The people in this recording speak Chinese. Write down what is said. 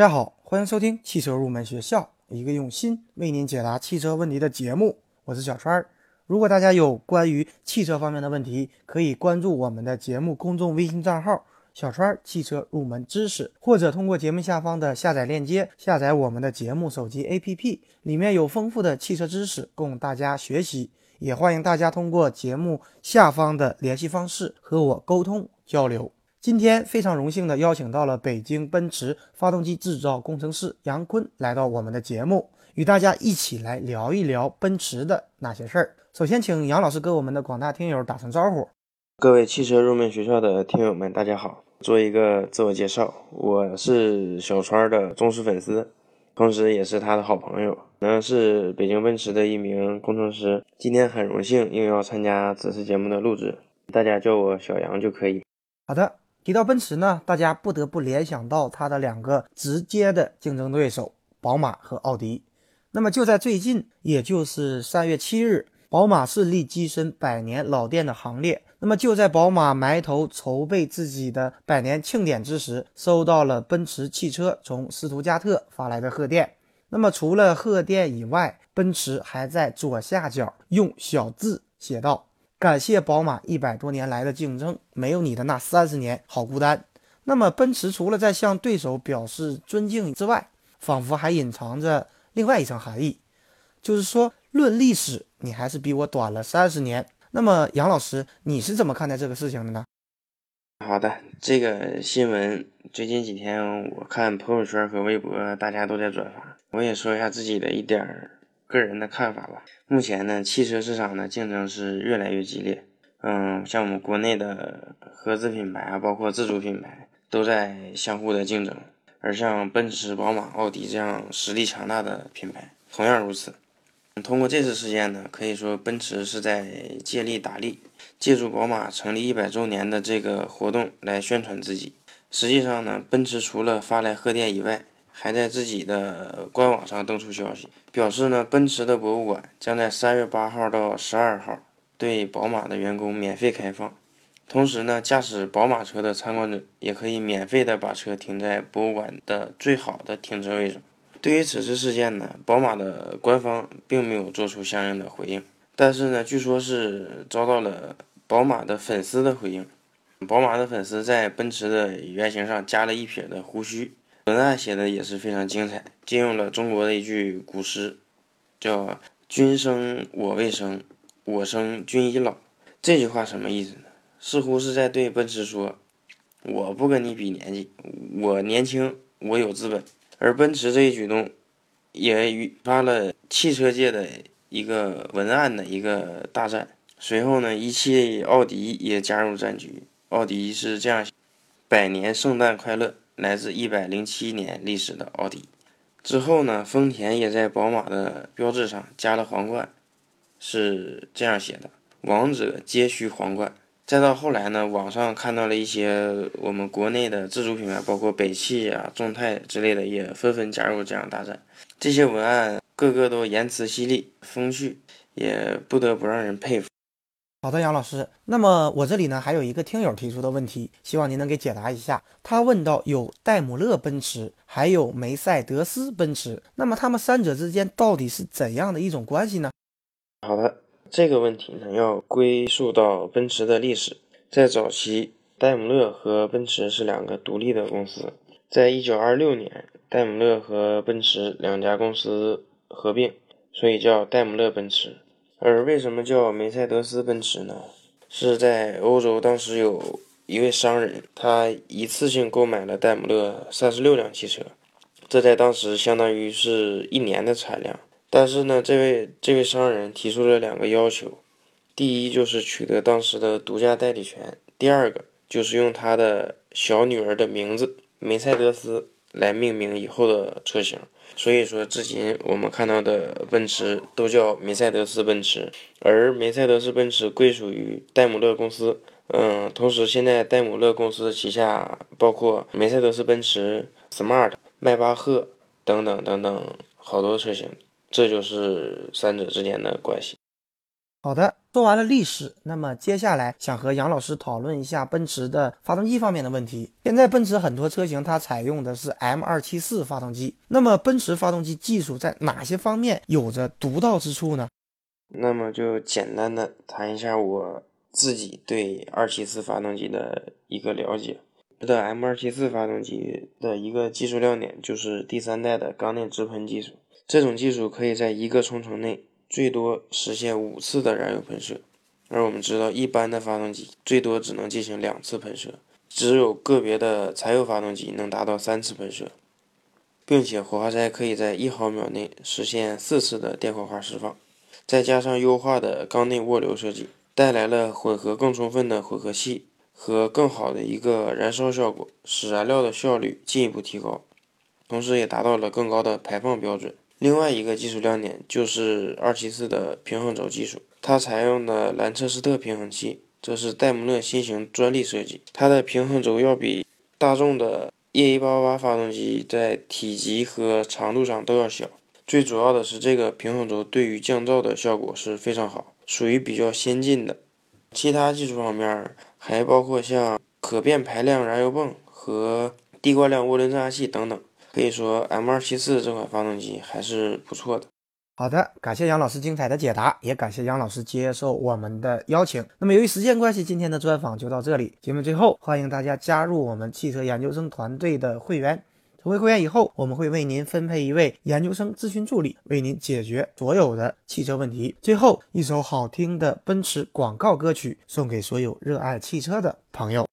大家好，欢迎收听汽车入门学校，一个用心为您解答汽车问题的节目。我是小川儿。如果大家有关于汽车方面的问题，可以关注我们的节目公众微信账号“小川汽车入门知识”，或者通过节目下方的下载链接下载我们的节目手机 APP，里面有丰富的汽车知识供大家学习。也欢迎大家通过节目下方的联系方式和我沟通交流。今天非常荣幸的邀请到了北京奔驰发动机制造工程师杨坤来到我们的节目，与大家一起来聊一聊奔驰的那些事儿。首先，请杨老师跟我们的广大听友打声招呼。各位汽车入门学校的听友们，大家好！做一个自我介绍，我是小川的忠实粉丝，同时也是他的好朋友，呢是北京奔驰的一名工程师。今天很荣幸应邀参加此次节目的录制，大家叫我小杨就可以。好的。提到奔驰呢，大家不得不联想到它的两个直接的竞争对手宝马和奥迪。那么就在最近，也就是三月七日，宝马顺利跻身百年老店的行列。那么就在宝马埋头筹备自己的百年庆典之时，收到了奔驰汽车从斯图加特发来的贺电。那么除了贺电以外，奔驰还在左下角用小字写道。感谢宝马一百多年来的竞争，没有你的那三十年好孤单。那么奔驰除了在向对手表示尊敬之外，仿佛还隐藏着另外一层含义，就是说论历史，你还是比我短了三十年。那么杨老师，你是怎么看待这个事情的呢？好的，这个新闻最近几天我看朋友圈和微博大家都在转发，我也说一下自己的一点儿。个人的看法吧。目前呢，汽车市场的竞争是越来越激烈。嗯，像我们国内的合资品牌啊，包括自主品牌，都在相互的竞争。而像奔驰、宝马、奥迪这样实力强大的品牌，同样如此。通过这次事件呢，可以说奔驰是在借力打力，借助宝马成立一百周年的这个活动来宣传自己。实际上呢，奔驰除了发来贺电以外，还在自己的官网上登出消息，表示呢，奔驰的博物馆将在三月八号到十二号对宝马的员工免费开放。同时呢，驾驶宝马车的参观者也可以免费的把车停在博物馆的最好的停车位上。对于此次事件呢，宝马的官方并没有做出相应的回应，但是呢，据说是遭到了宝马的粉丝的回应。宝马的粉丝在奔驰的原型上加了一撇的胡须。文案写的也是非常精彩，借用了中国的一句古诗，叫“君生我未生，我生君已老”。这句话什么意思呢？似乎是在对奔驰说：“我不跟你比年纪，我年轻，我有资本。”而奔驰这一举动，也引发了汽车界的一个文案的一个大战。随后呢，一汽奥迪也加入战局。奥迪是这样：“百年圣诞快乐。”来自一百零七年历史的奥迪，之后呢，丰田也在宝马的标志上加了皇冠，是这样写的：“王者皆需皇冠。”再到后来呢，网上看到了一些我们国内的自主品牌，包括北汽啊、众泰之类的，也纷纷加入这样大战。这些文案个个都言辞犀利、风趣，也不得不让人佩服。好的，杨老师。那么我这里呢还有一个听友提出的问题，希望您能给解答一下。他问到有戴姆勒奔驰，还有梅赛德斯奔驰，那么他们三者之间到底是怎样的一种关系呢？好的，这个问题呢要归溯到奔驰的历史。在早期，戴姆勒和奔驰是两个独立的公司。在一九二六年，戴姆勒和奔驰两家公司合并，所以叫戴姆勒奔驰。而为什么叫梅赛德斯奔驰呢？是在欧洲，当时有一位商人，他一次性购买了戴姆勒三十六辆汽车，这在当时相当于是一年的产量。但是呢，这位这位商人提出了两个要求：第一，就是取得当时的独家代理权；第二个，就是用他的小女儿的名字梅赛德斯来命名以后的车型。所以说，至今我们看到的奔驰都叫梅赛德斯奔驰，而梅赛德斯奔驰归属于戴姆勒公司。嗯，同时现在戴姆勒公司旗下包括梅赛德斯奔驰、Smart、迈巴赫等等等等好多车型，这就是三者之间的关系。好的，说完了历史，那么接下来想和杨老师讨论一下奔驰的发动机方面的问题。现在奔驰很多车型它采用的是 M274 发动机，那么奔驰发动机技术在哪些方面有着独到之处呢？那么就简单的谈一下我自己对274发动机的一个了解。的 M274 发动机的一个技术亮点就是第三代的缸内直喷技术，这种技术可以在一个冲程内。最多实现五次的燃油喷射，而我们知道，一般的发动机最多只能进行两次喷射，只有个别的柴油发动机能达到三次喷射，并且火花塞可以在一毫秒内实现四次的电火花释放。再加上优化的缸内涡流设计，带来了混合更充分的混合气和更好的一个燃烧效果，使燃料的效率进一步提高，同时也达到了更高的排放标准。另外一个技术亮点就是二七四的平衡轴技术，它采用的兰彻斯特平衡器，这是戴姆勒新型专利设计。它的平衡轴要比大众的 E A 八八发动机在体积和长度上都要小。最主要的是，这个平衡轴对于降噪的效果是非常好，属于比较先进的。其他技术方面还包括像可变排量燃油泵和低惯量涡轮增压器等等。可以说，M274 这款发动机还是不错的。好的，感谢杨老师精彩的解答，也感谢杨老师接受我们的邀请。那么由于时间关系，今天的专访就到这里。节目最后，欢迎大家加入我们汽车研究生团队的会员。成为会员以后，我们会为您分配一位研究生咨询助理，为您解决所有的汽车问题。最后一首好听的奔驰广告歌曲，送给所有热爱汽车的朋友。